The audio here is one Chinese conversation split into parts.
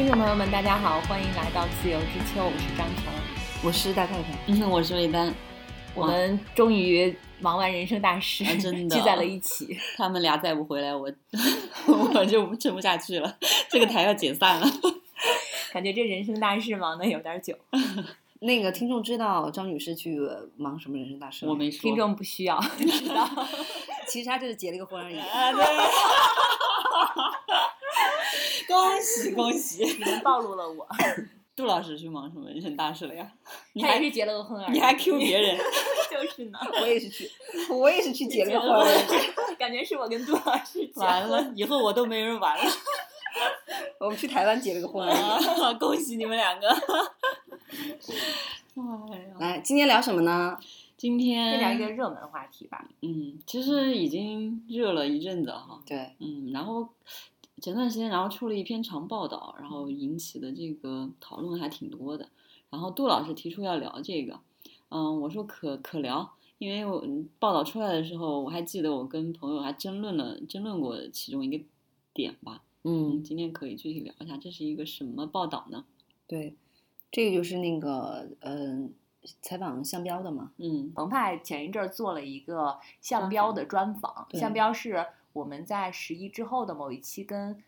听众朋友们，大家好，欢迎来到自由之秋，我是张彤，我是大太太，嗯，我是魏丹，我们终于忙完人生大事，啊真的 聚在了一起。他们俩再不回来，我 我就撑不下去了，这个台要解散了。感觉这人生大事忙的有点久，那个听众知道张女士去忙什么人生大事吗？我没说，听众不需要知道。其实她就是结了个婚而已。啊，对，恭喜恭喜！你们暴露了我，杜老师去忙什么人生大事了呀？你还他也是结了个婚而已。你还 Q 别人？就是呢，我也是去，我也是去结了个婚。感觉是我跟杜老师结完了，以后我都没人玩了。我们去台湾结了个 婚而已。啊恭喜你们两个！哎呀，来，今天聊什么呢？今天先聊一个热门话题吧。嗯，其实已经热了一阵子哈。对，嗯，然后前段时间，然后出了一篇长报道，然后引起的这个讨论还挺多的。然后杜老师提出要聊这个，嗯，我说可可聊，因为我报道出来的时候，我还记得我跟朋友还争论了争论过其中一个点吧。嗯，今天可以具体聊一下，这是一个什么报道呢？对，这个就是那个嗯、采访向标的嘛。嗯澎湃前一阵儿做了一个向标的专访，对向标是我们在十一之后的某一期跟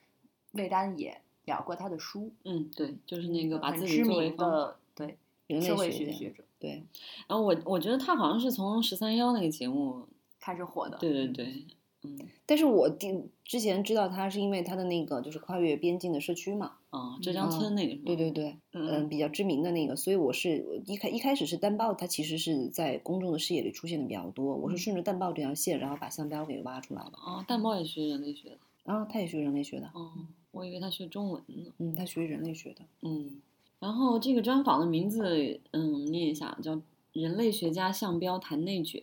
魏丹也聊过他的书，嗯，对，就是那个把很知自己作名的对人类社会学学学者对，然后我我觉得他好像是从十三幺那个节目，开始火的。对对对，嗯但是我第之前知道他是因为他的那个就是跨越边境的社区嘛。啊，浙江村那个？对对对，嗯嗯，比较知名的那个，所以我是一开一开始是单报，它其实是在公众的视野里出现的比较多。我是顺着单报这条线，然后把向标给挖出来的。哦，蛋包也学人类学的。啊他也学人类学的，哦，我以为他学中文呢。嗯，他学人类学的。嗯，然后这个专访的名字，嗯，念一下，叫《人类学家向标谈内卷：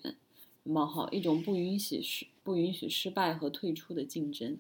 冒号一种不允许失不允许失败和退出的竞争》。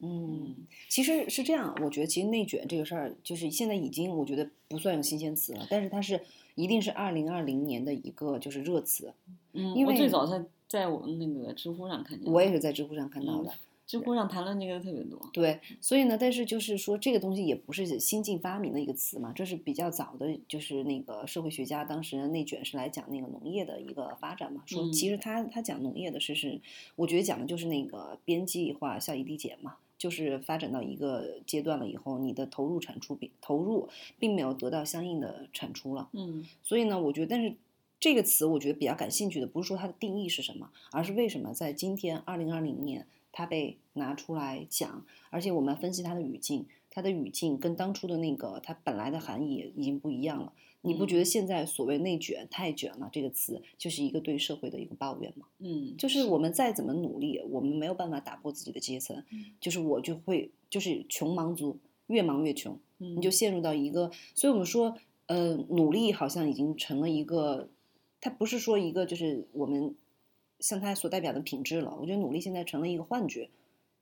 嗯，其实是这样，我觉得其实内卷这个事儿，就是现在已经我觉得不算有新鲜词了，但是它是一定是二零二零年的一个就是热词。嗯，因为我最早在在我们那个知乎上看见，我也是在知乎上看到的。知乎上谈论这个特别多。对，所以呢，但是就是说，这个东西也不是新近发明的一个词嘛，这是比较早的，就是那个社会学家当时内卷是来讲那个农业的一个发展嘛，说其实他他讲农业的是是，我觉得讲的就是那个边际化效益递减嘛，就是发展到一个阶段了以后，你的投入产出并投入并没有得到相应的产出了，嗯所以呢，我觉得，但是这个词我觉得比较感兴趣的，不是说它的定义是什么，而是为什么在今天二零二零年它被拿出来讲，而且我们分析它的语境，它的语境跟当初的那个它本来的含义已经不一样了。你不觉得现在所谓内卷、太卷了这个词，就是一个对社会的一个抱怨吗？嗯，就是我们再怎么努力，我们没有办法打破自己的阶层，就是我就会就是穷忙族，越忙越穷。你你就陷入到一个，所以我们说，呃，努力好像已经成了一个，它不是说一个就是我们像它所代表的品质了。我觉得努力现在成了一个幻觉，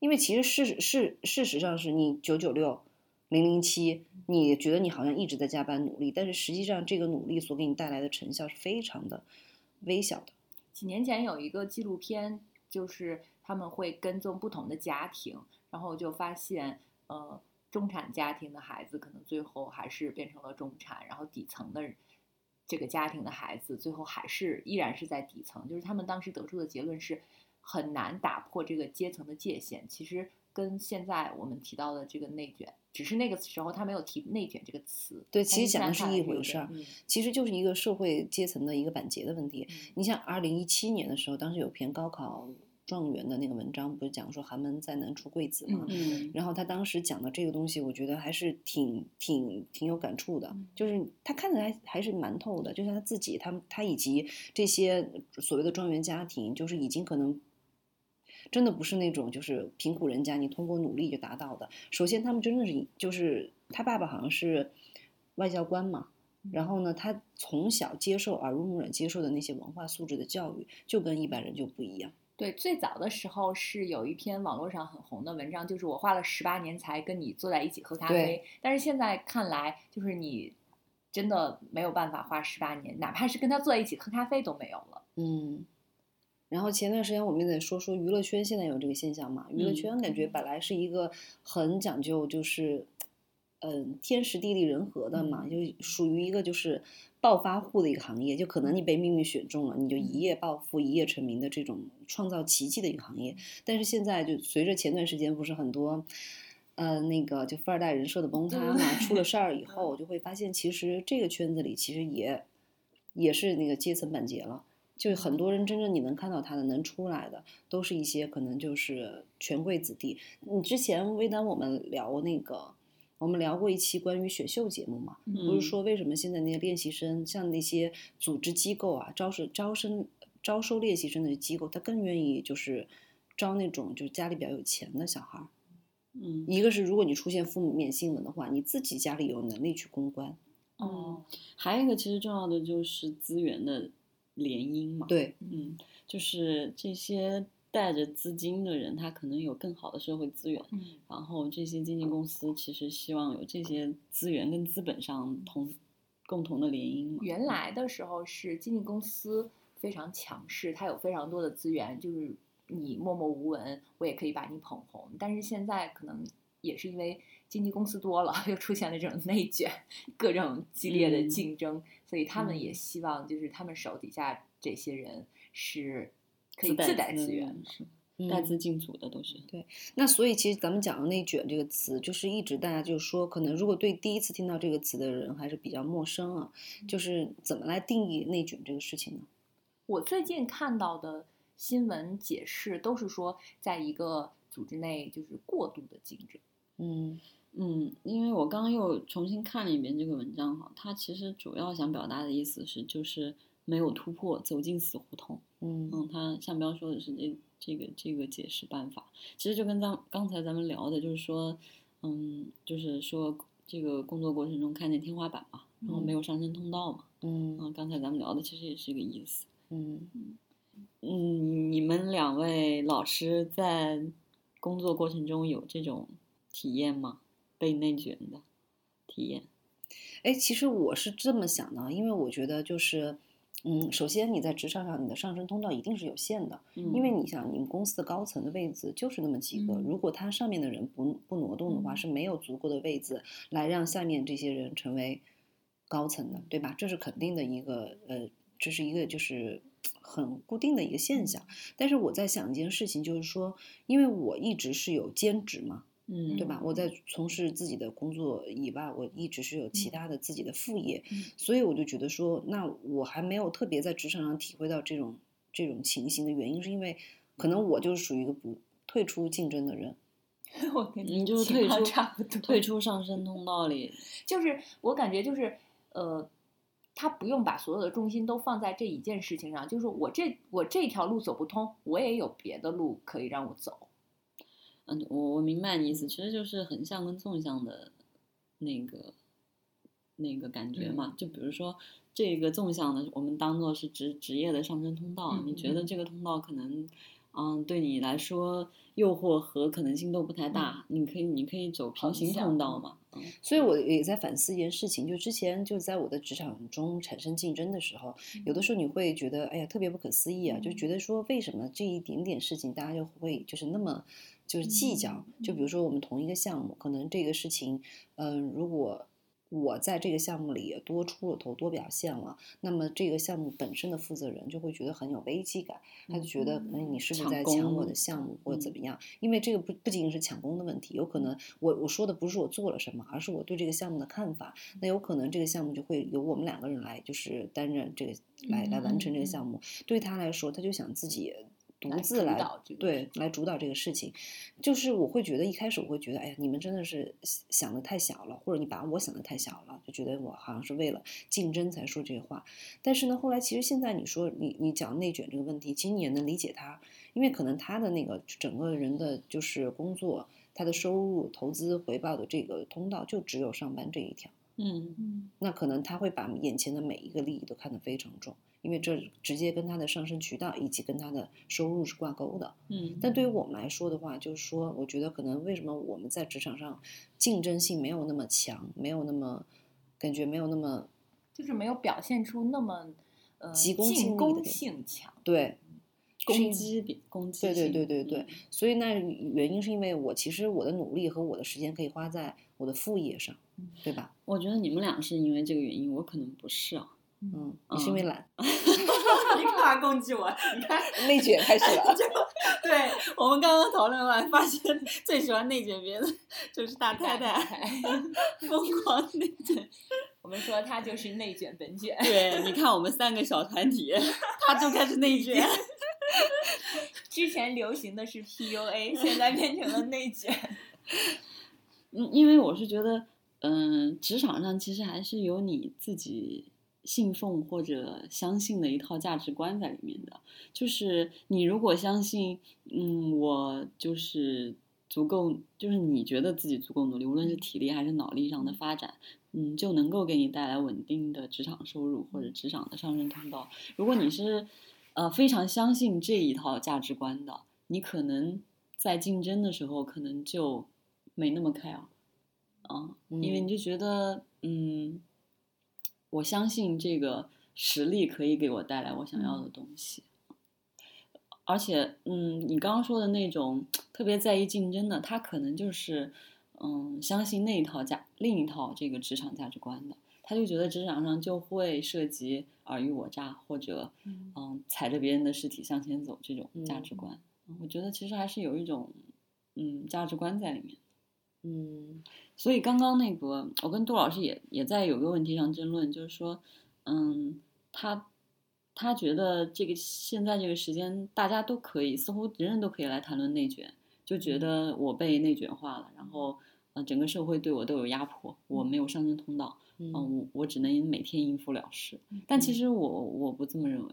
因为其实事事事实上是你九九六、零零七，你觉得你好像一直在加班努力，但是实际上这个努力所给你带来的成效是非常的微小的。几年前有一个纪录片，就是他们会跟踪不同的家庭，然后就发现，呃，中产家庭的孩子可能最后还是变成了中产，然后底层的这个家庭的孩子最后还是依然是在底层，就是他们当时得出的结论是很难打破这个阶层的界限。其实跟现在我们提到的这个内卷，只是那个时候他没有提内卷这个词。对其实讲的是一回事儿嗯其实就是一个社会阶层的一个板结的问题。嗯你像二零一七年的时候，当时有篇高考状元的那个文章，不是讲说寒门再难出贵子嘛？嗯然后他当时讲的这个东西，我觉得还是挺挺挺有感触的嗯，就是他看起来还是蛮透的，就像他自己，他他以及这些所谓的状元家庭，就是已经可能。真的不是那种就是贫苦人家，你通过努力就达到的。首先，他们真的是就是他爸爸好像是外交官嘛，然后呢，他从小接受耳濡目染接受的那些文化素质的教育，就跟一般人就不一样。对，最早的时候是有一篇网络上很红的文章，就是我花了十八年才跟你坐在一起喝咖啡。但是现在看来，就是你真的没有办法花十八年，哪怕是跟他坐在一起喝咖啡都没有了。嗯，然后前段时间我们也在说说娱乐圈现在有这个现象嘛，娱乐嗯圈感觉本来是一个很讲究就是嗯天时地利人和的嘛，嗯就属于一个就是暴发户的一个行业，就可能你被命运选中了，你就一夜暴富、一夜成名的这种创造奇迹的一个行业。但是现在就随着前段时间不是很多。呃，那个就富二代人设的崩塌嘛，出了事儿以后，我就会发现其实这个圈子里其实也也是那个阶层板结了。就很多人真正你能看到他的能出来的，都是一些可能就是权贵子弟。你之前微单我们聊那个，我们聊过一期关于选秀节目嘛，不嗯是说为什么现在那些练习生，像那些组织机构啊，招生招生招收练习生的机构，他更愿意就是招那种就是家里比较有钱的小孩儿。嗯一个是如果你出现负面新闻的话，你自己家里有能力去公关。哦，还有一个其实重要的就是资源的联姻嘛。，对，嗯，就是这些带着资金的人，他可能有更好的社会资源，嗯然后这些经纪公司其实希望有这些资源跟资本上同共同的联姻嘛。原来的时候是经纪公司非常强势，它有非常多的资源，就是你默默无闻，我也可以把你捧红。但是现在可能也是因为经纪公司多了，又出现了这种内卷，各种激烈的嗯竞争，所以他们也嗯希望就是他们手底下这些人是可以自带资源的。是带嗯资进组的都是。对那所以其实咱们讲的内卷这个词，就是一直大家就说，可能如果对第一次听到这个词的人还是比较陌生啊，就是怎么来定义内卷这个事情呢？我最近看到的新闻解释都是说，在一个组织内就是过度的竞争。嗯嗯，因为我刚刚又重新看了一遍这个文章哈，它其实主要想表达的意思是，就是没有突破，走进死胡同。嗯嗯，他向标说的是这这个这个解释办法，其实就跟咱刚才咱们聊的，就是说，嗯，就是说这个工作过程中看见天花板嘛，然后没有上升通道嘛，嗯嗯，刚才咱们聊的其实也是这个意思。嗯嗯，你们两位老师在工作过程中有这种体验吗？被内卷的体验？哎，其实我是这么想的，因为我觉得就是，嗯，首先你在职场上你的上升通道一定是有限的，嗯，因为你想，你们公司的高层的位置就是那么几个，嗯如果他上面的人不不挪动的话，嗯是没有足够的位置来让下面这些人成为高层的，对吧？这是肯定的一个呃，这是一个就是很固定的一个现象。但是我在想一件事情，就是说，因为我一直是有兼职嘛，嗯，对吧？我在从事自己的工作以外，我一直是有其嗯他的自己的副业，嗯所以我就觉得说，那我还没有特别在职场上体会到这种这种情形的原因，是因为可能我就是属于一个不退出竞争的人。我跟你就是退出差不多，退出上升通道里，就是我感觉就是呃，他不用把所有的重心都放在这一件事情上，就是我这我这条路走不通，我也有别的路可以让我走。嗯，我我明白你意思，其实就是横向跟纵向的那个那个感觉嘛。就比如说这个纵向的，我们当做是职职业的上升通道，你觉得嗯。这个通道可能，嗯，对你来说诱惑和可能性都不太大，你可以你可以走平行通道嘛。嗯。所以我也在反思一件事情，就之前就在我的职场中产生竞争的时候，有的。时候你会觉得，哎呀，特别不可思议啊，就觉得说为什么这一点点事情大家就会就是那么就是计较？就比如说我们同一个项目，可能这个事情，嗯、如果我在这个项目里也多出了头，多表现了，那么这个项目本身的负责人就会觉得很有危机感，他就觉得，哎，你是不是在抢我的项目或者怎嗯么样？因为这个不不仅仅是抢功的问题，有可能我我说的不是我做了什么，而是我对这个项目的看法。那有可能这个项目就会由我们两个人来，就是担任这个来来完成这个项目。对他来说，他就想自己独自来对来主导这个事情。就是我会觉得一开始我会觉得，哎呀，你们真的是想的太小了，或者你把我想的太小了，就觉得我好像是为了竞争才说这些话。但是呢，后来其实现在你说你你讲内卷这个问题，其实你也能理解他，因为可能他的那个整个人的就是工作，他的收入、投资、回报的这个通道就只有上班这一条。嗯嗯那可能他会把眼前的每一个利益都看得非常重，因为这直接跟他的上升渠道以及跟他的收入是挂钩的。嗯但对于我们来说的话，就是说，我觉得可能为什么我们在职场上竞争性没有那么强，没有那么感觉没有那么就是没有表现出那么呃急功近利的进攻性强。对，攻击比攻击对对对对对嗯所以那原因是因为我其实我的努力和我的时间可以花在我的副业上嗯，对吧？我觉得你们俩是因为这个原因，我可能不是啊。嗯，你是因为懒，你干嘛攻击我？你看，内卷开始了。对我们刚刚讨论完，发现最喜欢内卷别人的就是大太太，疯狂内卷。我们说他就是内卷本卷。对，你看我们三个小团体，他就开始内卷。之前流行的是 PUA，现在变成了内卷。嗯，因为我是觉得，嗯、职场上其实还是有你自己信奉或者相信的一套价值观在里面的。就是你如果相信，嗯，我就是足够，就是你觉得自己足够努力，无论是体力还是脑力上的发展，嗯，就能够给你带来稳定的职场收入或者职场的上升通道。如果你是呃非常相信这一套价值观的，你可能在竞争的时候可能就没那么 care 啊，因为嗯你就觉得嗯，我相信这个实力可以给我带来我想要的东西。而且，嗯，你刚刚说的那种特别在意竞争的，他可能就是，嗯，相信那一套价另一套这个职场价值观的，他就觉得职场上就会涉及尔虞我诈或者，嗯嗯，踩着别人的尸体向前走这种价值嗯观。我觉得其实还是有一种，嗯，价值观在里面。嗯所以刚刚那个，我跟杜老师也也在有个问题上争论，就是说，嗯，他他觉得这个现在这个时间，大家都可以，似乎人人都可以来谈论内卷，就觉得我被内卷化了，然后呃，整个社会对我都有压迫，我没有上升通道，嗯、嗯。我我只能每天应付了事。但其实我我不这么认为，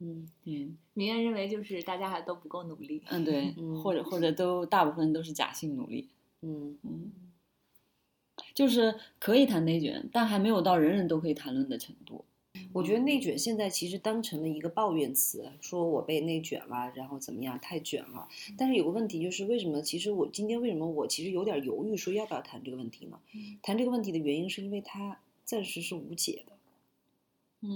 嗯。嗯明艳认为就是大家还都不够努力。嗯，对，嗯或者。或者都大部分都是假性努力，嗯。嗯，就是可以谈内卷，但还没有到人人都可以谈论的程度。我觉得内卷现在其实当成了一个抱怨词，说我被内卷了，然后怎么样太卷了。但是有个问题就是，为什么其实我今天为什么我其实有点犹豫，说要不要谈这个问题呢？嗯谈这个问题的原因是因为它暂时是无解的，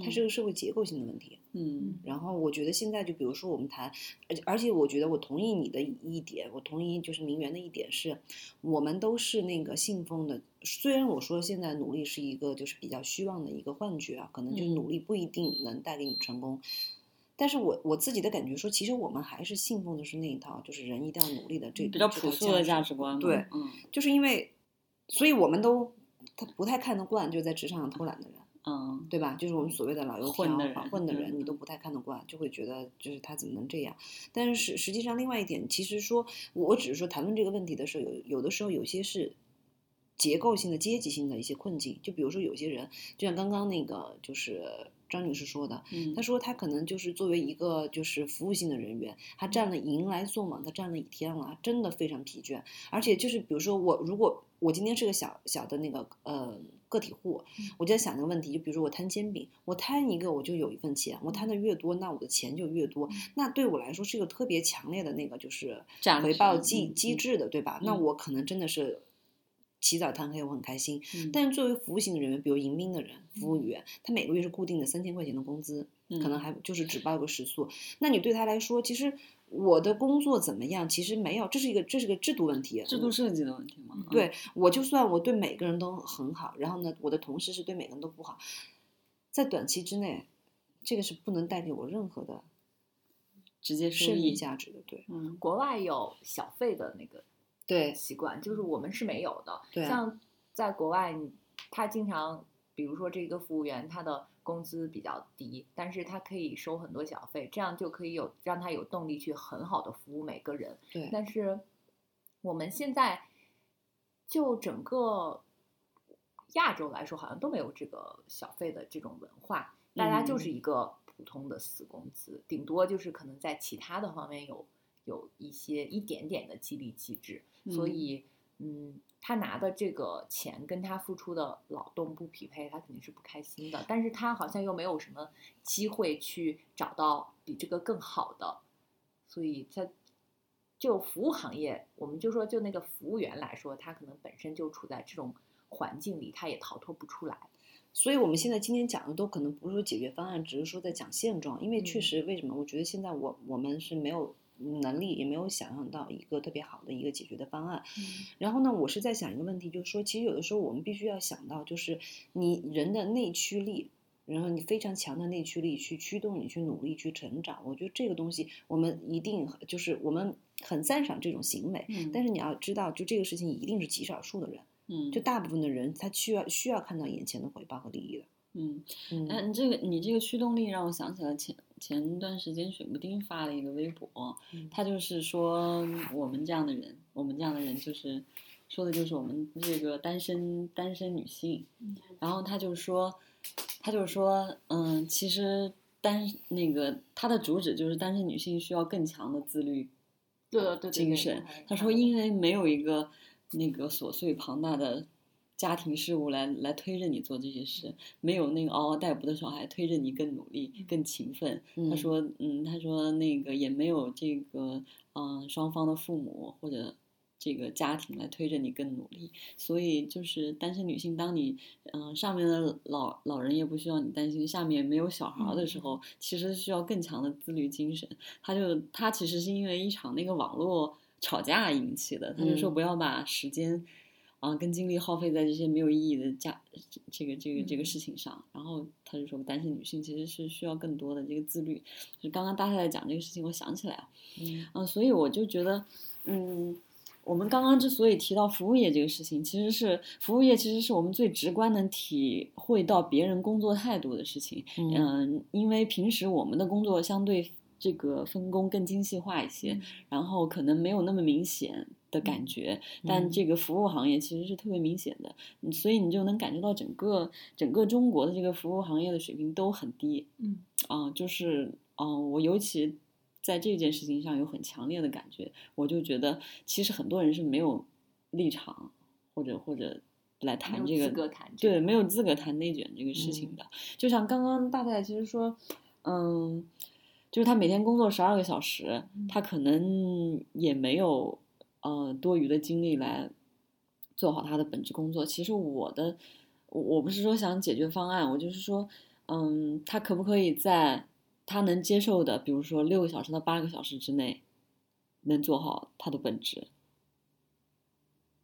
它嗯是个社会结构性的问题。嗯然后我觉得现在就比如说我们谈，而且而且我觉得我同意你的一点，我同意就是明媛的一点是，我们都是那个信奉的。虽然我说现在努力是一个就是比较虚妄的一个幻觉啊，可能就是嗯努力不一定能带给你成功。但是我我自己的感觉说，其实我们还是信奉的是那一套，就是人一定要努力的这比较朴素的价价值观。对嗯就是因为，所以我们都他不太看得惯就在职场上偷懒的人。嗯对吧？就是我们所谓的老油条、混的人混的人，嗯你都不太看得惯，就会觉得就是他怎么能这样？但是实际上，另外一点，其实说，我只是说谈论这个问题的时候，有有的时候有些是结构性的、阶级性的一些困境。就比如说有些人，就像刚刚那个就是张女士说的，嗯她说她可能就是作为一个就是服务性的人员，她站了迎来送往，她站了一天了，真的非常疲倦。而且就是比如说我如果我今天是个小小的那个呃个体户，我就在想那个问题，就比如说我摊煎饼，我摊一个我就有一份钱，我摊的越多，那我的钱就越多，那对我来说是一个特别强烈的那个就是回报机机制的，对吧？那嗯我可能真的是。起早贪黑，我很开心。嗯但是作为服务型的人员，比如迎宾的人、服务员，他每个月是固定的三千块钱的工资，可能嗯还就是只报个时速。那你对他来说，其实我的工作怎么样？其实没有，这是一个这是个制度问题。制度设计的问题嘛。嗯对我就算我对每个人都很好，然后呢，我的同事是对每个人都不好，在短期之内，这个是不能带给我任何的直接收益。价值的。对嗯国外有小费的那个对习惯，就是我们是没有的。对啊像在国外，你他经常，比如说这个服务员，他的工资比较低，但是他可以收很多小费，这样就可以有让他有动力去很好的服务每个人。对但是我们现在就整个亚洲来说，好像都没有这个小费的这种文化，大家就是嗯一个普通的死工资，顶多就是可能在其他的方面有有一些一点点的激励机制，所嗯以嗯，他拿的这个钱跟他付出的劳动不匹配，他肯定是不开心的。但是他好像又没有什么机会去找到比这个更好的，所以他就服务行业，我们就说就那个服务员来说，他可能本身就处在这种环境里，他也逃脱不出来。所以，我们现在今天讲的都可能不是说解决方案，只是说在讲现状。因为确实，为什么？我觉得现在我我们是没有能力，也没有想象到一个特别好的一个解决的方案。然后呢，我是在想一个问题，就是说，其实有的时候我们必须要想到，就是你人的内驱力，然后你非常强的内驱力去驱动你去努力去成长。我觉得这个东西，我们一定就是我们很赞赏这种行为。嗯但是你要知道，就这个事情一定是极少数的人，嗯，就大部分的人他需要需要看到眼前的回报和利益的。嗯，嗯。哎，你这个你这个驱动力让我想起了前前段时间水木丁发了一个微博，嗯。他就是说我们这样的人，我们这样的人就是说的就是我们这个单身单身女性，然后他就说他就说嗯，其实单那个他的主旨就是单身女性需要更强的自律对对对对精神。他说，因为没有一个那个琐碎庞大的家庭事务来来推着你做这些事，没有那个嗷嗷待哺的小孩推着你更努力、更勤奋。他说，嗯，他说那个也没有这个，嗯、双方的父母或者。这个家庭来推着你更努力，所以就是单身女性，当你嗯、上面的老老人也不需要你担心，下面没有小孩儿的时候，其实需要更强的自律精神。他就他其实是因为一场那个网络吵架引起的，他就说嗯不要把时间啊、跟精力耗费在这些没有意义的家这个这个这个嗯事情上。然后他就说，单身女性其实是需要更多的这个自律。就刚刚大太太讲这个事情，我想起来了，嗯嗯、所以我就觉得，嗯。我们刚刚之所以提到服务业这个事情，其实是服务业其实是我们最直观能体会到别人工作态度的事情。嗯嗯，因为平时我们的工作相对这个分工更精细化一些，嗯然后可能没有那么明显的感觉，但嗯这个服务行业其实是特别明显的，嗯所以你就能感觉到整个整个中国的这个服务行业的水平都很低。嗯啊、就是啊、我尤其在这件事情上有很强烈的感觉，我就觉得其实很多人是没有立场或者或者来谈这个对，没有资格谈内卷这个事情的。就像刚刚大太其实说，嗯，就是他每天工作十二个小时，他可能也没有呃多余的精力来做好他的本职工作。其实我的我我不是说想解决方案，我就是说，嗯，他可不可以在他能接受的，比如说六个小时到八个小时之内，能做好他的本职？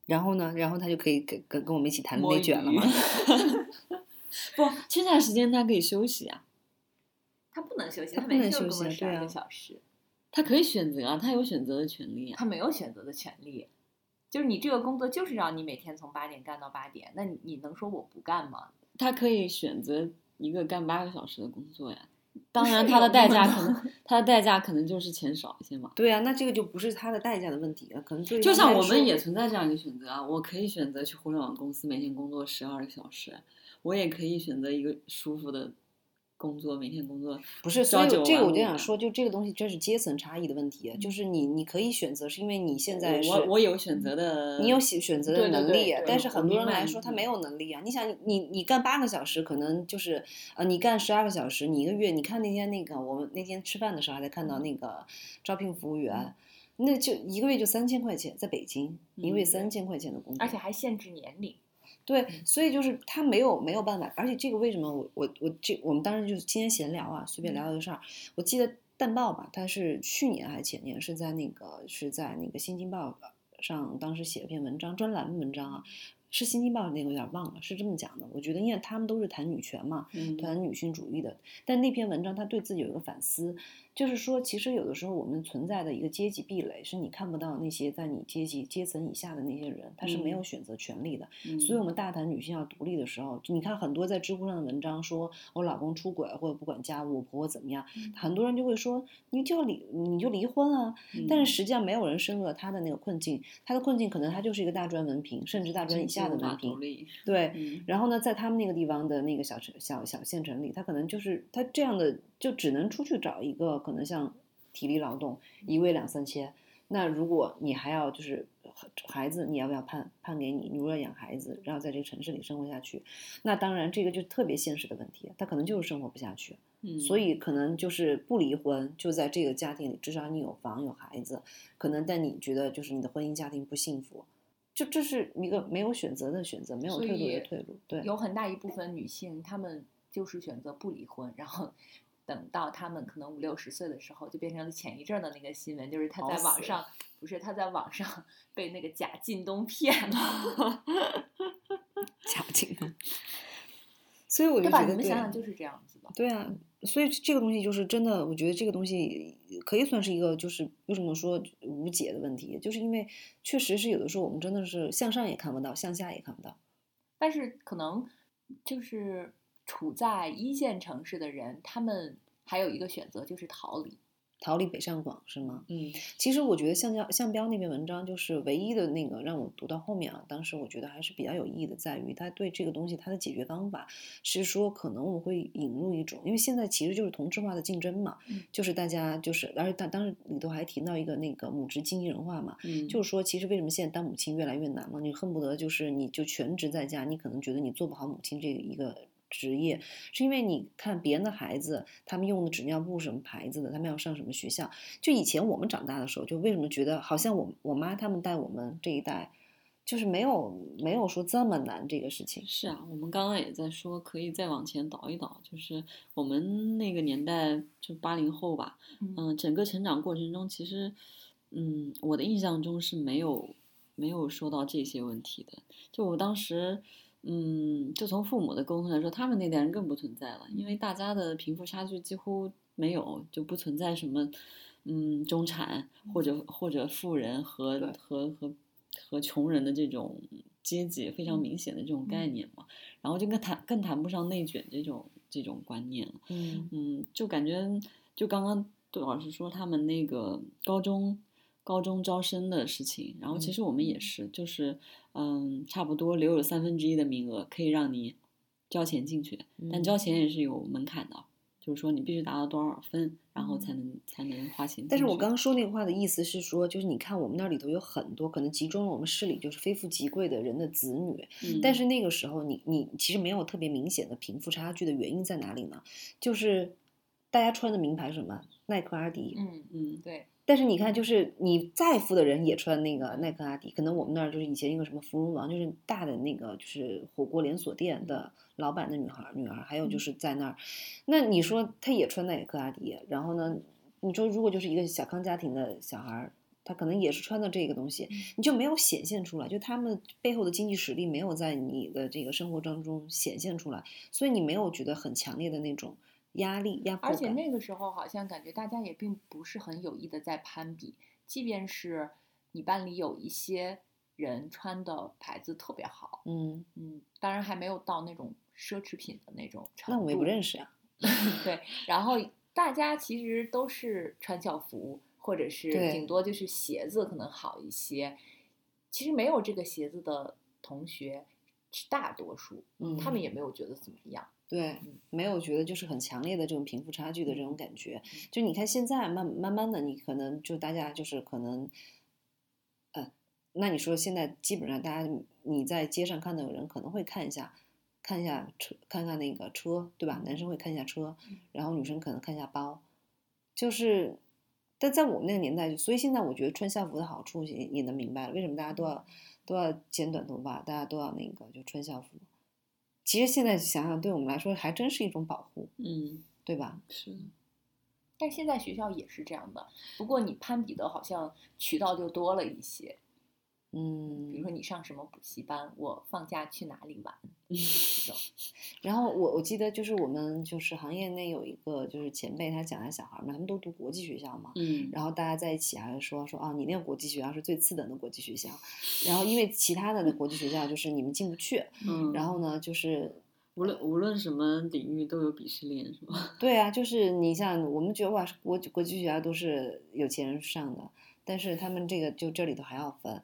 然后呢，然后他就可以跟跟跟我们一起谈摸内卷了鱼吗？不，剩下的时间他可以休息啊，他不能休息，他每天休息啊工作十二个小时，他可以选择啊，他有选择的权利啊。他没有选择的权利。就是你这个工作就是让你每天从八点干到八点，那你你能说我不干吗？他可以选择一个干八个小时的工作呀。当然，他的代价可能，他的代价可能就是钱少一些嘛。对啊，那这个就不是他的代价的问题了，可能就他来说像我们也存在这样一个选择啊，我可以选择去互联网公司每天工作十二个小时，我也可以选择一个舒服的工作，每天工作不是，所以这个我就想说，就这个东西这是阶层差异的问题，就是你你可以选择，是因为你现在是我我有选择的，你有选选择的对对对能力，对但是很多人来说他没嗯有能力啊。你想，你你干八个小时，可能就是呃，你干十二个小时，你一个月，你看那天那个我们那天吃饭的时候还在看到那个招聘服务员，那就一个月就三千块钱，在北京一个月嗯三千块钱的工作，而且还限制年龄。对，所以就是他没有没有办法，而且这个为什么我我我这我们当时就是今天闲聊啊，随便聊了个事儿。我记得淡报吧，他是去年还是前年是在那个是在那个新京报上当时写了篇文章，专栏文章啊，是新京报那个有点忘了，是这么讲的。我觉得因为他们都是谈女权嘛，嗯，谈女性主义的，但那篇文章他对自己有一个反思，就是说，其实有的时候我们存在的一个阶级壁垒，是你看不到那些在你阶级阶层以下的那些人，他是没有嗯。选择权利的。嗯所以，我们大谈女性要独立的时候，你看很多在知乎上的文章说，我老公出轨或者不管家务，我婆婆怎么样，很多人就会说，你就要离，你就离婚啊。但嗯。是实际上没有人深入了他的那个困境，他的困境可能他就是一个大专文凭，甚至大专以下的文凭对，嗯。然后呢，在他们那个地方的那个小城小小县城里，他可能就是他这样的，就只能出去找一个可能像体力劳动，一个月两三千。那如果你还要就是孩子，你要不要判判给你？你如果要养孩子，然后在这个城市里生活下去，那当然这个就特别现实的问题，他可能就是生活不下去。嗯，所以可能就是不离婚，就在这个家庭里，至少你有房有孩子，可能但你觉得就是你的婚姻家庭不幸福，就这是一个没有选择的选择，没有退路的退路。对，有很大一部分女性，她们就是选择不离婚，然后等到他们可能五六十岁的时候，就变成了前一阵儿的那个新闻，就是他在网上不是他在网上 被那个贾进东骗了，假进东。所以我就对吧？觉得，你们想想就是这样子的。对啊，所以这个东西就是真的，我觉得这个东西可以算是一个，就是为什么说无解的问题，就是因为确实是有的时候我们真的是向上也看不到，向下也看不到。但是可能就是处在一线城市的人，他们还有一个选择就是逃离。逃离北上广是吗？嗯，其实我觉得向标向标那篇文章就是唯一的那个让我读到后面啊，当时我觉得还是比较有意义的，在于他对这个东西他的解决方法是说，可能我们会引入一种，因为现在其实就是同质化的竞争嘛，嗯就是大家就是，而且他当时里头还提到一个那个母职经纪人化嘛，嗯，就是说，其实为什么现在当母亲越来越难嘛？你恨不得就是你就全职在家，你可能觉得你做不好母亲这一个职业，是因为你看别人的孩子，他们用的纸尿布什么牌子的，他们要上什么学校。就以前我们长大的时候，就为什么觉得好像我我妈他们带我们这一代，就是没有没有说这么难这个事情。是啊，我们刚刚也在说，可以再往前倒一倒，就是我们那个年代，就八零后吧，嗯嗯、整个成长过程中，其实，嗯，我的印象中是没有没有说到这些问题的。就我当时，嗯，就从父母的沟通来说，他们那代人更不存在了，因为大家的贫富差距几乎没有，就不存在什么，嗯，中产或者或者富人和和和和穷人的这种阶级非常明显的这种概念嘛，然后就更谈更谈不上内卷这种这种观念了。嗯。嗯，就感觉就刚刚杜老师说他们那个高中高中招生的事情，然后其嗯。实我们也是，就是嗯，差不多留有三分之一的名额可以让你交钱进去，但嗯。交钱也是有门槛的，就是说你必须达到多少分，然后才能才能花钱。但是我刚刚说那个话的意思是说，就是你看我们那里头有很多可能集中了我们市里就是非富即贵的人的子女，嗯，但是那个时候你你其实没有特别明显的贫富差距的原因在哪里呢？就是大家穿的名牌是什么？耐克、阿迪，嗯，嗯对，但是你看，就是你再富的人也穿那个耐克、阿迪，可能我们那儿就是以前一个什么芙蓉王，就是大的那个就是火锅连锁店的老板的女孩儿女儿，还有就是在那儿，那你说他也穿耐克、阿迪，然后呢，你说如果就是一个小康家庭的小孩儿。他可能也是穿的这个东西，你就没有显现出来，就他们背后的经济实力没有在你的这个生活当中显现出来，所以你没有觉得很强烈的那种压力、压迫而且。那个时候好像感觉大家也并不是很有意的在攀比，即便是你班里有一些人穿的牌子特别好，嗯，嗯，当然还没有到那种奢侈品的那种程度。那我也不认识啊。对，然后大家其实都是穿校服，或者是顶多就是鞋子可能好一些。其实没有这个鞋子的同学是大多数，嗯，他们也没有觉得怎么样。对嗯，没有觉得就是很强烈的这种贫富差距的这种感觉。嗯就你看现在慢慢慢的，你可能就大家就是可能，呃，那你说现在基本上大家你在街上看到有人可能会看一下，看一下车，看看那个车，对吧？男生会看一下车嗯，然后女生可能看一下包，就是。但在我们那个年代，所以现在我觉得穿校服的好处也也能明白了，为什么大家都要都要剪短头发，大家都要那个就穿校服。其实现在想想，对我们来说还真是一种保护，嗯对吧？是但现在学校也是这样的，不过你攀比的好像渠道就多了一些。比如嗯。说，你上什么补习班，我放假去哪里玩，然后我我记得就是我们就是行业内有一个就是前辈，他讲他小孩嘛，他们都读国际学校嘛，嗯然后大家在一起还会说说啊，你那个国际学校是最次等的国际学校，然后因为其他的那国际学校就是你们进不去，嗯，然后呢就是无论无论什么领域都有鄙视链是吗？对啊，就是你像我们觉得哇，国国际学校都是有钱人上的，但是他们这个就这里头还要分，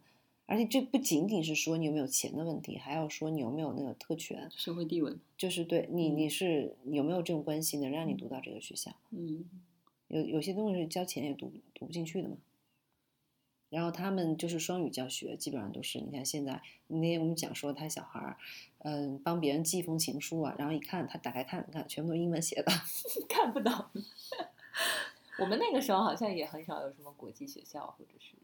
而且这不仅仅是说你有没有钱的问题，还要说你有没有那个特权，社会地位，就是对你你是有没有这种关系能让你读到这个学校，嗯。有有些东西是交钱也读读不进去的嘛。然后他们就是双语教学，基本上都是你看现在那天我们讲说他小孩儿，嗯，帮别人寄一封情书啊，然后一看他打开看看，全部都是英文写的，看不懂。我们那个时候好像也很少有什么国际学校，或者是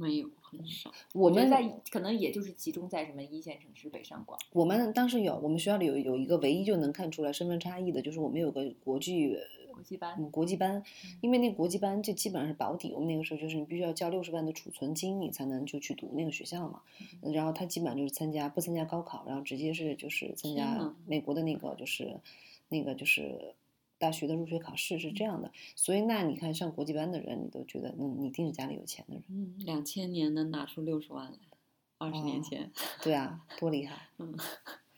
没有很少。我们在可能也就是集中在什么一线城市北上广。我们当时有，我们学校里有有一个唯一就能看出来身份差异的，就是我们有个国际国际班，嗯国际班，因为那国际班就基本上是保底，我们那个时候就是你必须要交六十万的储存金，你才能就去读那个学校嘛。然后他基本上就是参加不参加高考，然后直接是就是参加美国的那个就是那个就是大学的入学考试是这样的。所以那你看上国际班的人，你都觉得嗯，你一定是家里有钱的人。嗯，两千年能拿出六十万来，二十年哦前，对啊，多厉害！嗯，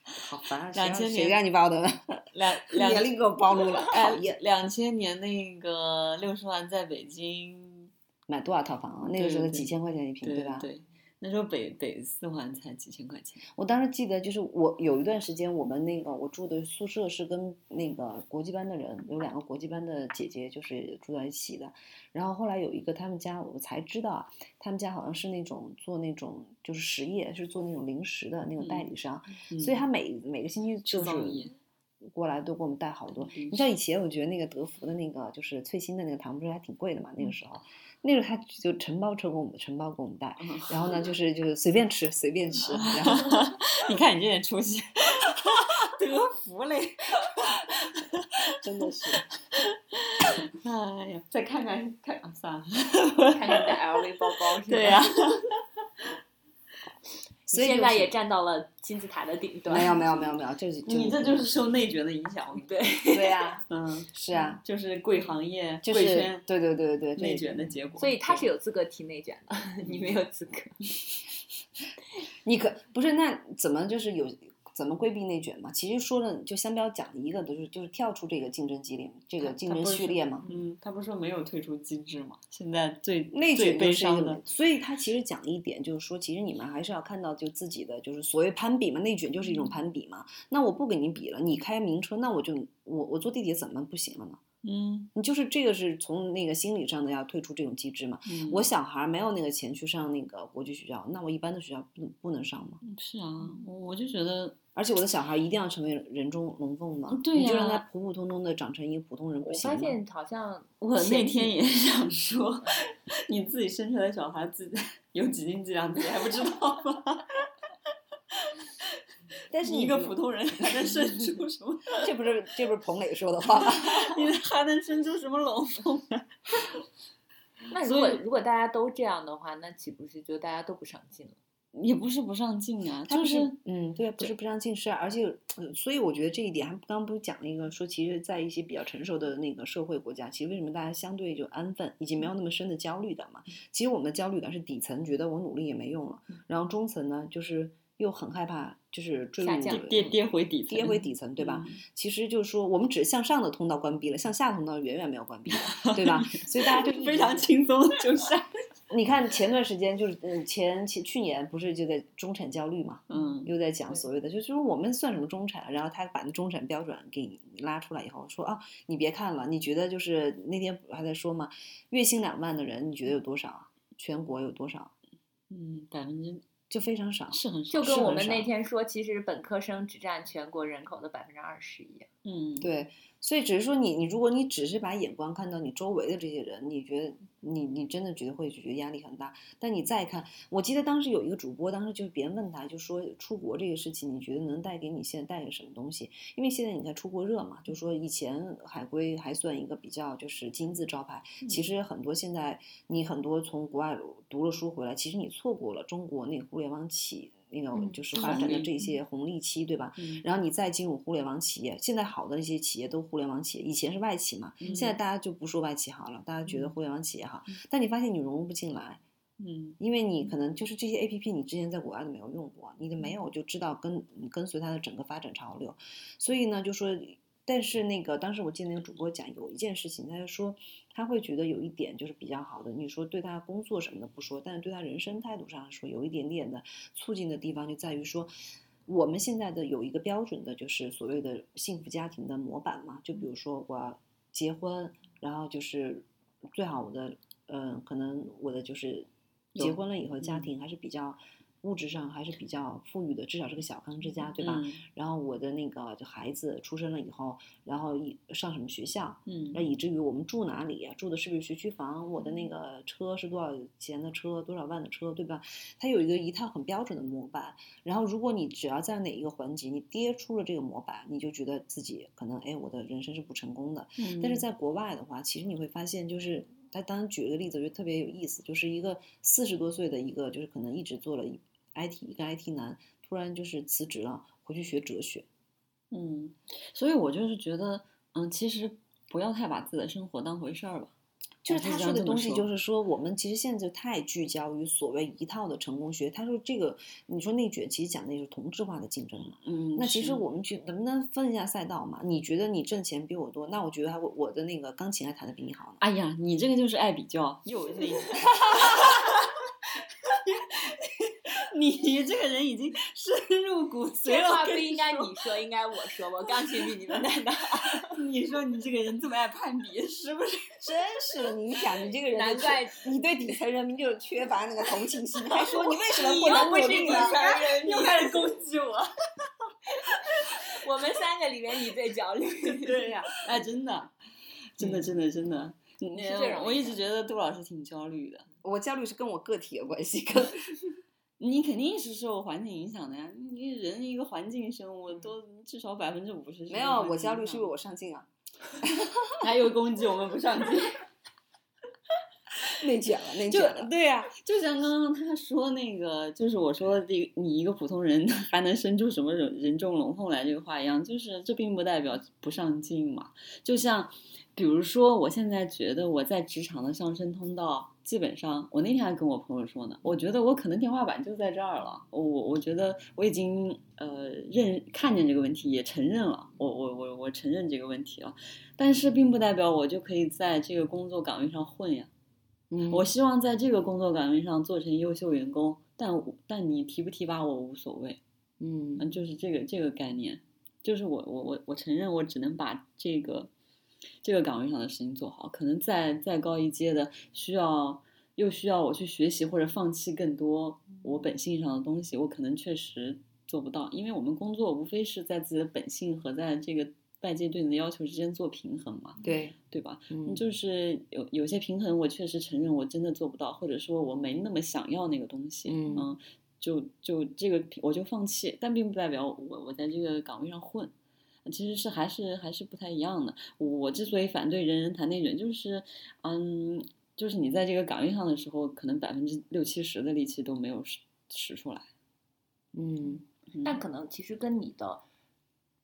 好烦啊！2000谁让你暴露了两两年龄给我暴露了，哎讨厌！两千年那个六十万在北京，买多少套房啊？那个时候几千块钱一平，对吧？对对，那时候北北四环才几千块钱。我当时记得，就是我有一段时间，我们那个我住的宿舍是跟那个国际班的人，有两个国际班的姐姐，就是住在一起的。然后后来有一个他们家，我才知道啊，他们家好像是那种做那种就是实业，是做那种零食的那种代理商，所以他每每个星期就是过来都给我们带好多。你知道以前我觉得那个德芙的那个就是翠心的那个糖不是还挺贵的嘛？那个时候，那个他就承包车给我们承包给我们带，嗯然后呢就是就是随便吃随便吃，然后。你看你这点出息，德芙嘞！真的是，哎呀，再看看看啊，算了，看看你的 LV 包包是吧？对呀、所以现就是在也站到了金字塔的顶端。没有没有没有没有，就是你这就是受内卷的影响。对，对呀、嗯，是啊，就是贵行业、就是贵圈对对对对对，内卷的结果。所以他是有资格提内卷的，你没有资格。你可不是那怎么就是有怎么规避内卷嘛？其实说的就相标讲的一个都是就是跳出这个竞争激烈这个竞争序列嘛。嗯，他不是说没有退出机制吗？现在最内最悲卷就是一个伤的，所以他其实讲一点就是说，其实你们还是要看到就自己的就是所谓攀比嘛，内卷就是一种攀比嘛。那我不跟你比了，你开名车，那我就我我坐地铁怎么不行了呢？嗯你就是这个是从那个心理上的要退出这种机制嘛。嗯，我小孩儿没有那个钱去上那个国际学校，那我一般的学校不不能上吗？是啊，我我就觉得而且我的小孩一定要成为人中龙凤嘛？对你就让他普普通通的长成一个普通人不我行吗？发现好像 我那天也 想说，你自己生出来的小孩自己有几斤几两，自己还不知道吗？但是你一个普通人 还能生出什么？这不是这不是彭磊说的话吗？你还能生出什么龙凤啊？那如果如果大家都这样的话，那岂不是就大家都不上进了？也不是不上进啊，就是是嗯，对，不是不上进是啊，而且、呃所以我觉得这一点，还刚刚不是讲了一个说，其实，在一些比较成熟的那个社会国家，其实为什么大家相对就安分，以及没有那么深的焦虑感嘛？其实我们的焦虑感是底层觉得我努力也没用了，然后中层呢，就是又很害怕，就是坠入跌跌回底层，跌回底层，对吧？嗯其实就是说，我们只向上的通道关闭了，向下通道远远没有关闭，对吧？所以大家就 非常轻松就上。你看前段时间就是嗯前前去年不是就在中产焦虑嘛，嗯又在讲所谓的就是说我们算什么中产，啊然后他把那中产标准给你拉出来以后说啊，你别看了，你觉得就是那天还在说嘛，月薪两万的人你觉得有多少啊？全国有多少？嗯，百分之就非常少。是很少，就跟我们那天说，其实本科生只占全国人口的百分之二十一样。嗯，对，所以只是说你你如果你只是把眼光看到你周围的这些人，你觉得你你真的觉得会觉得压力很大。但你再看，我记得当时有一个主播，当时就是别人问他，就说出国这个事情，你觉得能带给你现在带来什么东西？因为现在你看出国热嘛，就说以前海归还算一个比较就是金字招牌，其实很多现在你很多从国外读了书回来，其实你错过了中国那个互联网起那个嗯就是发展的这些红利期，对吧？嗯。然后你再进入互联网企业，现在好的那些企业都互联网企业，以前是外企嘛，现在嗯大家就不说外企好了，大家觉得嗯互联网企业好嗯，但你发现你融入不进来，嗯因为你可能就是这些 A P P 你之前在国外都没有用过，你都嗯没有就知道跟跟随它的整个发展潮流，所以呢就说，但是那个当时我记得那个主播讲有一件事情，他就说他会觉得有一点就是比较好的，你说对他工作什么的不说，但是对他人生态度上说有一点点的促进的地方就在于说。我们现在的有一个标准的，就是所谓的幸福家庭的模板嘛，就比如说我要结婚，然后就是最好我的，嗯、可能我的就是结婚了以后家嗯庭还是比较物质上还是比较富裕的，至少是个小康之家，对吧？嗯然后我的那个就孩子出生了以后，然后以上什么学校，嗯那以至于我们住哪里，住的是不是学区房，我的那个车是多少钱的车，多少万的车，对吧？它有一个一套很标准的模板。然后如果你只要在哪一个环节你跌出了这个模板，你就觉得自己可能哎，我的人生是不成功的。嗯但是在国外的话，其实你会发现，就是他当时举了个例子，我觉得特别有意思，就是一个四十多岁的一个，就是可能一直做了一 IT 一个 IT 男，突然就是辞职了，回去学哲学。嗯，所以我就是觉得，嗯，其实不要太把自己的生活当回事儿吧。就是他说的东西，就是说我们其实现在就太聚焦于所谓一套的成功学。他说这个，你说内卷其实讲的也是同质化的竞争嘛。嗯，那其实我们去能不能分一下赛道嘛？你觉得你挣钱比我多，那我觉得还我我的那个钢琴还弹的比你好呢。哎呀，你这个就是爱比较，又那个。你这个人已经深入骨髓了。这话不应该你说，应该我说。我钢琴比你们奶奶。你说你这个人这么爱攀比，是不是？真是的，你想你这个人难怪你对底层人民就是缺乏那个同情心，还说你为什么不能努力呢？层人民又开始攻击我。我们三个里面你最焦虑。对呀、哎，真的，真的，真的，真的。嗯是这种我一直觉得杜老师挺焦虑的。我焦虑是跟我个体有关系，跟你肯定是受环境影响的呀，你人一个环境生物都至少百分之五十没有我焦虑是因为我上进啊，还有攻击我们不上进，内卷了，内卷了。对呀、就像刚刚他说那个，就是我说这你一个普通人还能生出什么人人中龙凤来这个话一样，就是这并不代表不上进嘛。就像比如说，我现在觉得我在职场的上升通道。基本上，我那天还跟我朋友说呢，我觉得我可能天花板就在这儿了。我我我觉得我已经呃认看见这个问题，也承认了，我我我我承认这个问题了。但是并不代表我就可以在这个工作岗位上混呀。嗯我希望在这个工作岗位上做成优秀员工，但但你提不提拔我无所谓，嗯嗯，就是这个这个概念，就是我我我我承认我只能把这个这个岗位上的事情做好，可能再再高一阶的需要又需要我去学习或者放弃更多我本性上的东西，我可能确实做不到，因为我们工作无非是在自己的本性和在这个外界对你的要求之间做平衡嘛，对，对吧？嗯。就是有有些平衡，我确实承认我真的做不到，或者说我没那么想要那个东西，嗯。就就这个我就放弃，但并不代表我我在这个岗位上混，其实是还是还是不太一样的。我之所以反对人人谈内卷，就是嗯，就是你在这个岗位上的时候，可能百分之六七十的力气都没有使使出来。嗯嗯但可能其实跟你的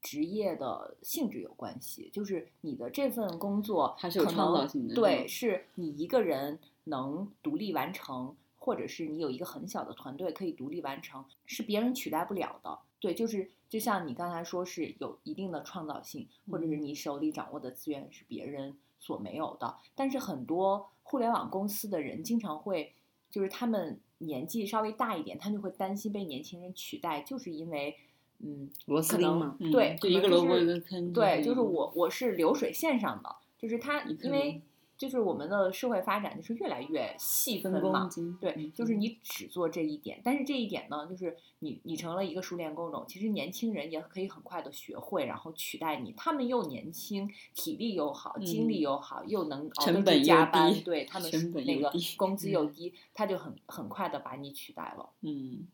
职业的性质有关系，就是你的这份工作还是有创造性的对，嗯是你一个人能独立完成，或者是你有一个很小的团队可以独立完成，是别人取代不了的。对，就是就像你刚才说是有一定的创造性，或者是嗯你手里掌握的资源是别人所没有的。但是很多互联网公司的人经常会，就是他们年纪稍微大一点，他就会担心被年轻人取代，就是因为，嗯，螺丝可能钉嘛，嗯对，可就一个萝卜一个坑对，就是我我是流水线上的，就是他因为螺就是我们的社会发展就是越来越细分分嘛工，对嗯，就是你只做这一点，但是这一点呢，就是你你成了一个熟练工种，其实年轻人也可以很快的学会，然后取代你。他们又年轻，体力又好，精力嗯又好，又能熬得住加班，对他 们那个 工资又低，他就很很快的把你取代了。嗯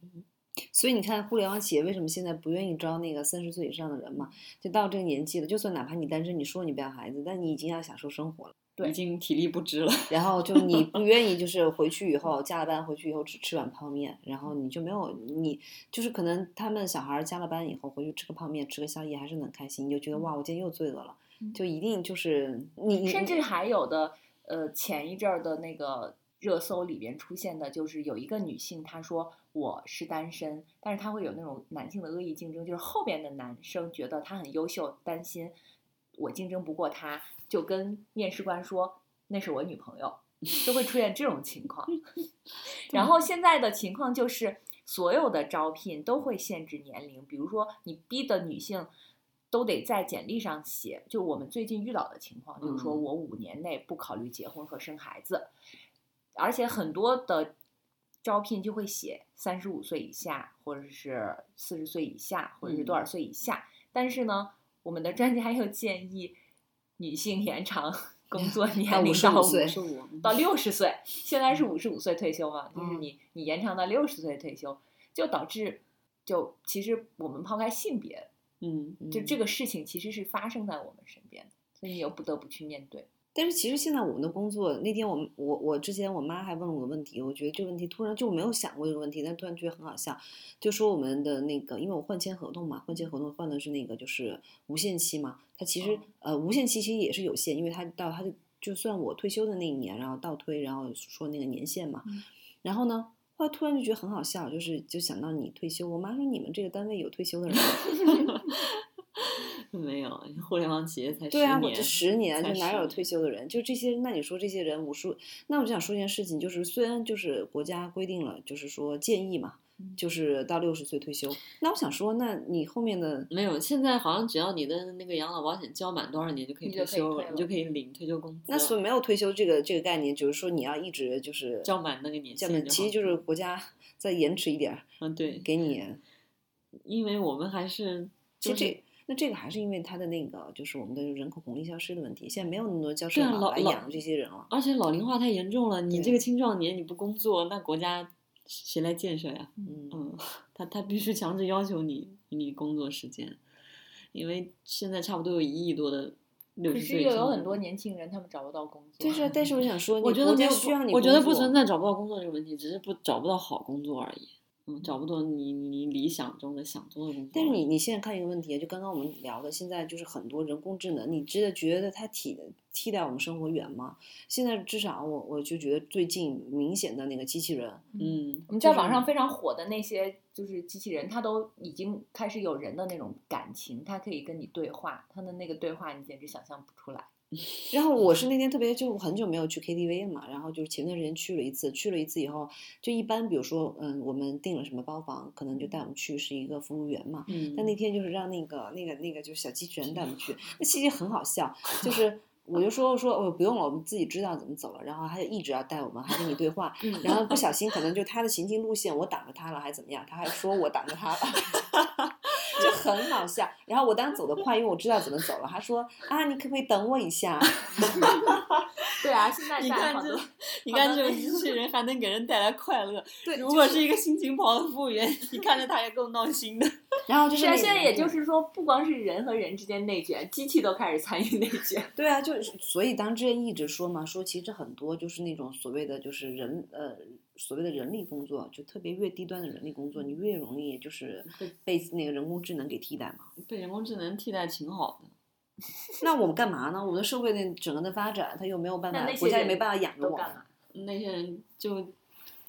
所以你看，互联网企业为什么现在不愿意招那个三十岁以上的人嘛？就到这个年纪了，就算哪怕你单身，你说你不要孩子，但你已经要享受生活了。对。已经体力不支了。然后就你不愿意，就是回去以后加了班回去以后只吃碗泡面，然后你就没有你就是可能他们小孩儿加了班以后回去吃个泡面吃个宵夜还是很开心，你就觉得哇我今天又罪恶了，嗯。就一定就是你你甚至还有的，呃，前一阵儿的那个热搜里边出现的，就是有一个女性，她说我是单身，但是她会有那种男性的恶意竞争，就是后边的男生觉得她很优秀，担心我竞争不过他，就跟面试官说那是我女朋友，就会出现这种情况。然后现在的情况就是，所有的招聘都会限制年龄，比如说你逼的女性都得在简历上写。就我们最近遇到的情况，就是说嗯我五年内不考虑结婚和生孩子，而且很多的招聘就会写三十五岁以下，或者是四十岁以下，或者是多少岁以下。但是呢，我们的专家又建议女性延长 工作年龄55到五十五到六十岁，现在是五十五岁退休嘛，就是嗯你你延长到六十岁退休，就导致就其实我们抛开性别，嗯就这个事情其实是发生在我们身边的，所以你又不得不去面对。但是其实现在我们的工作，那天我们我我之前我妈还问了我个问题，我觉得这个问题突然就没有想过这个问题，但突然觉得很好笑，就说我们的那个，因为我换签合同嘛，换签合同换的是那个就是无限期嘛，它其实、哦呃无限期其实也是有限，因为它到它就就算我退休的那一年，然后倒推，然后说那个年限嘛，嗯。然后呢。后来突然就觉得很好笑，就是就想到你退休，我妈说你们这个单位有退休的人吗，没有，互联网企业才对啊，我年这十年就哪有退休的人？就这些，那你说这些人无数，那我就想说一件事情，就是虽然就是国家规定了，就是说建议嘛，嗯就是到六十岁退休。那我想说，那你后面的没有，现在好像只要你的那个养老保险交满多少年就可以退休了，你就可以领退休工资。那所以没有退休这个这个概念，就是说你要一直就是交满那个年交限其实就是国家再延迟一点儿嗯对，给你。因为我们还是就是其实这那这个还是因为它的那个就是我们的人口红利消失的问题，现在没有那么多教授对啊老老来养这些人了。而且老龄化太严重了，你这个青壮年你不工作，那国家谁来建设呀？嗯，嗯，他他必须强制要求你你工作时间，因为现在差不多有一亿多的六可十岁有很多年轻人，他们找不到工作。对是，但是我想说，我觉得没有需要你我觉得不存在找不到工作这个问题，只是不找不到好工作而已。嗯，找不到你你理想中的想做的工作。但是你你现在看一个问题，就刚刚我们聊的，现在就是很多人工智能，你真的觉得它替替代我们生活远吗？现在至少我我就觉得最近明显的那个机器人，嗯，我们在就是网上非常火的那些就是机器人，它都已经开始有人的那种感情，它可以跟你对话，它的那个对话你简直想象不出来。然后我是那天特别就很久没有去 KTV 了嘛，然后就是前段时间去了一次，去了一次以后，就一般比如说嗯，我们订了什么包房，可能就带我们去是一个服务员嘛，嗯，但那天就是让那个那个那个就是小机器人带我们去，那其实很好笑，就是我就说说哦不用了，我们自己知道怎么走了，然后他就一直要带我们，还跟你对话，嗯然后不。小心可能就他的行进路线我挡着他了，还怎么样，他还说我挡着他了。就很好笑，然后我当时走得快，因为我知道怎么走了。他说啊，你可不可以等我一下？对啊，现在你看这，你看这种机器人还能给人带来快乐。对，如果是一个心情不好的服务员，你看着他也够闹心的。然后就是是啊，现在也就是说，不光是人和人之间内卷，机器都开始参与内卷。对啊，就是所以当之前一直说嘛，说其实很多就是那种所谓的就是人呃所谓的人力工作，就特别越低端的人力工作，你越容易就是被那个人工智能给替代嘛。被人工智能替代挺好的。那我们干嘛呢？我们的社会的整个的发展，它又没有办法国家也没办法养着我们。那些人就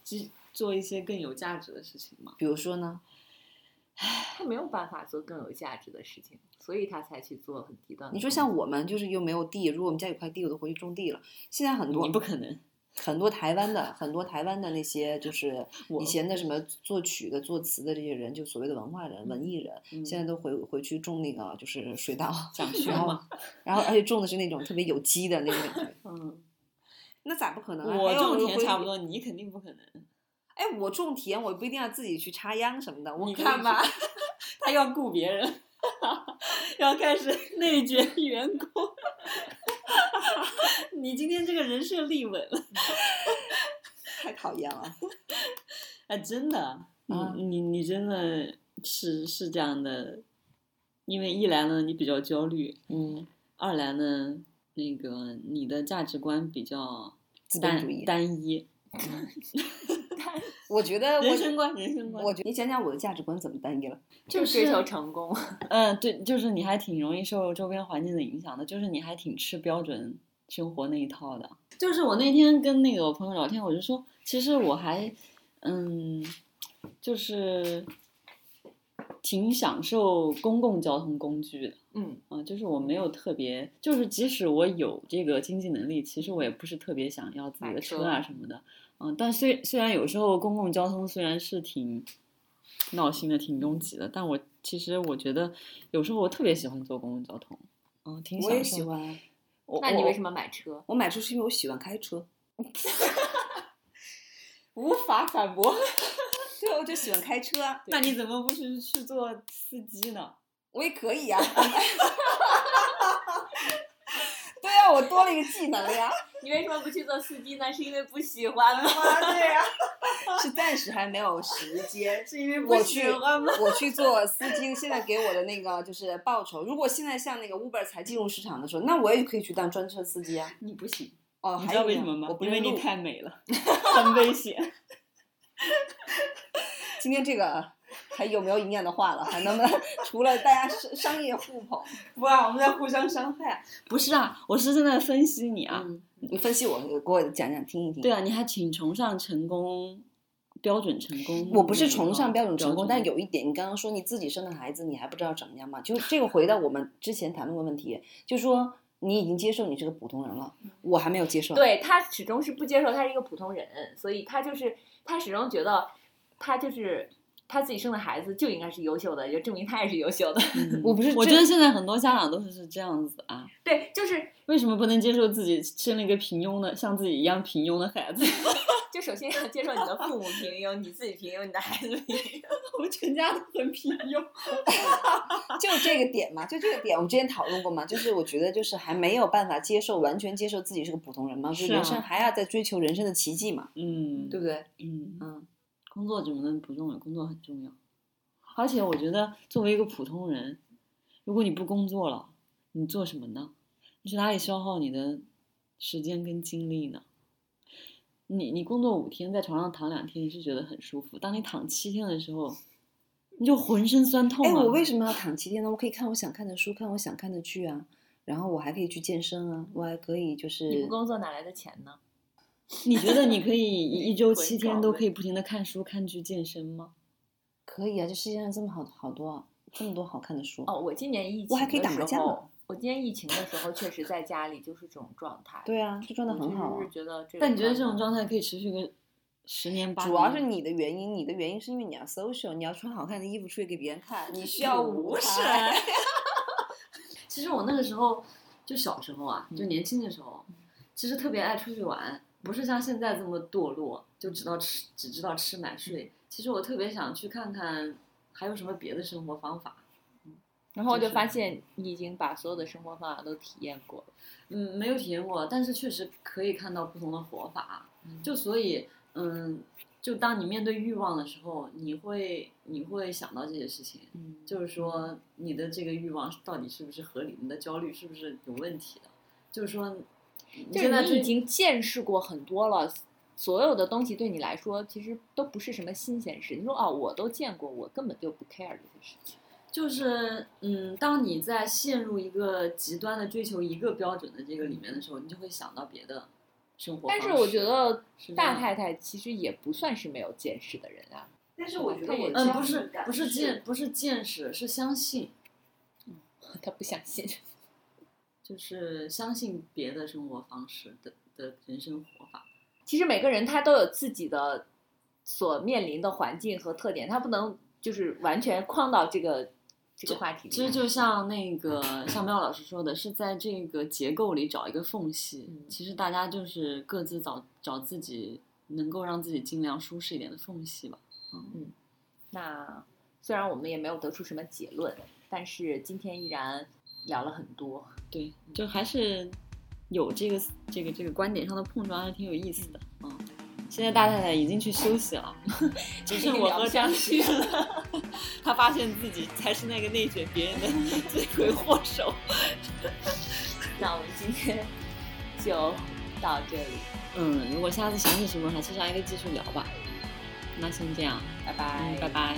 只做一些更有价值的事情嘛。比如说呢，他没有办法做更有价值的事情，所以他才去做很低端的。你说像我们就是又没有地，如果我们家有块地，我都回去种地了。现在很多你不可能，很多台湾的很多台湾的那些就是以前的什么作曲的、作词的这些人，就所谓的文化人、文艺人，嗯现在都回回去种那个就是水稻，讲学然后嘛。然后而且种的是那种特别有机的那种感觉。嗯，那咋不可能啊？我种田差不。多，你肯定不可能。哎，我种田，我不一定要自己去插秧什么的。你看吧，他要雇别人，要开始内卷员工。你今天这个人设立稳了，太讨厌了。哎，真的，啊你你你真的是是这样的，因为一来呢你比较焦虑，嗯，二来呢那个你的价值观比较单。单一，我觉得我，人生观人生观，我觉得你讲讲我的价值观怎么单一了？就追求成功。嗯，对，就是你还挺容易受周边环境的影响的，就是你还挺吃标准生活那一套的。就是我那天跟那个我朋友聊天，我就说，其实我还，嗯，就是挺享受公共交通工具的。嗯，啊、就是我没有特别，就是即使我有这个经济能力，其实我也不是特别想要自己的车车啊什么的。嗯，但虽虽然有时候公共交通虽然是挺闹心的、挺拥挤的，但我其实我觉得有时候我特别喜欢坐公共交通，嗯，挺。喜欢。我那你为什么？买车？我买车是因为我喜欢开车。无法反驳。对，我就喜欢开车啊，那你怎么不去去做司机呢？我也可以呀、对呀、我多了一个技能呀。你为什么不去做司机呢？是因为不喜欢吗？对呀、是暂时还没有时间。是因为我去，我去做司机，现在给我的那个就是报酬。如果现在像那个 Uber 才进入市场的时候，那我也可以去当专车司机啊。你不行，哦，你还道为什么吗我？不因为你太美了，很危险。今天这个还有没有营养的话了？还能不能除了大家商商业互捧？不啊，我们在互相伤害。不是啊，我是正在分析你啊。嗯，你分析我，给我讲讲听一听。对啊，你还挺崇尚成功，标准成功。我不是崇尚标准成功，但有有一点，你刚刚说你自己生的孩子，你还不知道怎么样嘛？就这个回到我们之前谈论的问题，就说你已经接受你是个普通人了，我还没有接受。，对他始终是不接受他是一个普通人，所以他就是他始终觉得他就是他自己生的孩子就应该是优秀的，就证明他也是优秀的。嗯我不是我觉得现在很多家长都是是这样子啊。对，就是为什么不能接受自己生了一个平庸的，像自己一样平庸的孩子？就首先要接受你的父母平庸，你自己平庸，你的孩子平庸。我们全家都很平庸。就这个点嘛，就这个点，我们之前讨论过嘛，就是我觉得就是还没有办法接受，完全接受自己是个普通人嘛，就人生还要在追求人生的奇迹嘛，嗯，对不对？嗯，嗯，工作怎么能不重要？工作很重要。而且我觉得，作为一个普通人，如果你不工作了，你做什么呢？你去哪里消耗你的时间跟精力呢？你你工作五天，在床上躺两天，你是觉得很舒服。当你躺七天的时候，你就浑身酸痛哎，啊！我为什么要躺七天呢？我可以看我想看的书，看我想看的剧啊，然后我还可以去健身啊，我还可以就是你不工作哪来的钱呢？你觉得你可以 一一周七天都可以不停的看书、看剧、健身吗？可以啊，这世界上这么好好多这么多好看的书，哦，我今年疫情我还可以打麻将我今天疫情的时候确实在家里就是这种状态。对啊，这状态很好啊确实是。觉得这但你觉得这种状态可以持续个十年八年？主要是你的原因，你的原因是因为你要 social，你要穿好看的衣服出去给别人看，你需要舞不是台。其实我那个时候就小时候啊，嗯就年轻的时候，其实特别爱出去玩，不是像现在这么堕落，就知道吃只知道吃买睡。其实我特别想去看看还有什么别的生活方法。然后我就就是发现你已经把所有的生活方法都体验过了。嗯，没有体验过，但是确实可以看到不同的活法。就所以，嗯，就当你面对欲望的时候，你会你会想到这些事情。嗯，就是说你的这个欲望到底是不是合理，你的焦虑是不是有问题的？就是说，你就是现在已经见识过很多了，所有的东西对你来说其实都不是什么新鲜事。你说哦，我都见过，我根本就不 care 这些事情。就是嗯，当你在陷入一个极端的追求一个标准的这个里面的时候，你就会想到别的生活方式。但是我觉得大太太其实也不算是没有见识的人啊。但是我觉得我嗯，家不是不是见不是见识，是相信，嗯他不相信。就是相信别的生活方式的的人生活法。其实每个人他都有自己的所面临的环境和特点，他不能就是完全框到这个这个话题。其实就像那个像妙老师说的，是在这个结构里找一个缝隙。嗯其实大家就是各自找找自己能够让自己尽量舒适一点的缝隙吧。嗯那虽然我们也没有得出什么结论，但是今天依然聊了很多。对，就还是有这个这个这个观点上的碰撞，还是挺有意思的。嗯，现在大太太已经去休息了，只剩我和张旭了。他发现自己才是那个内卷别人的 罪魁祸首。那我们今天就到这里，嗯，如果下次想起什么，还是下一个继续聊吧。那先这样，拜拜，嗯，拜拜。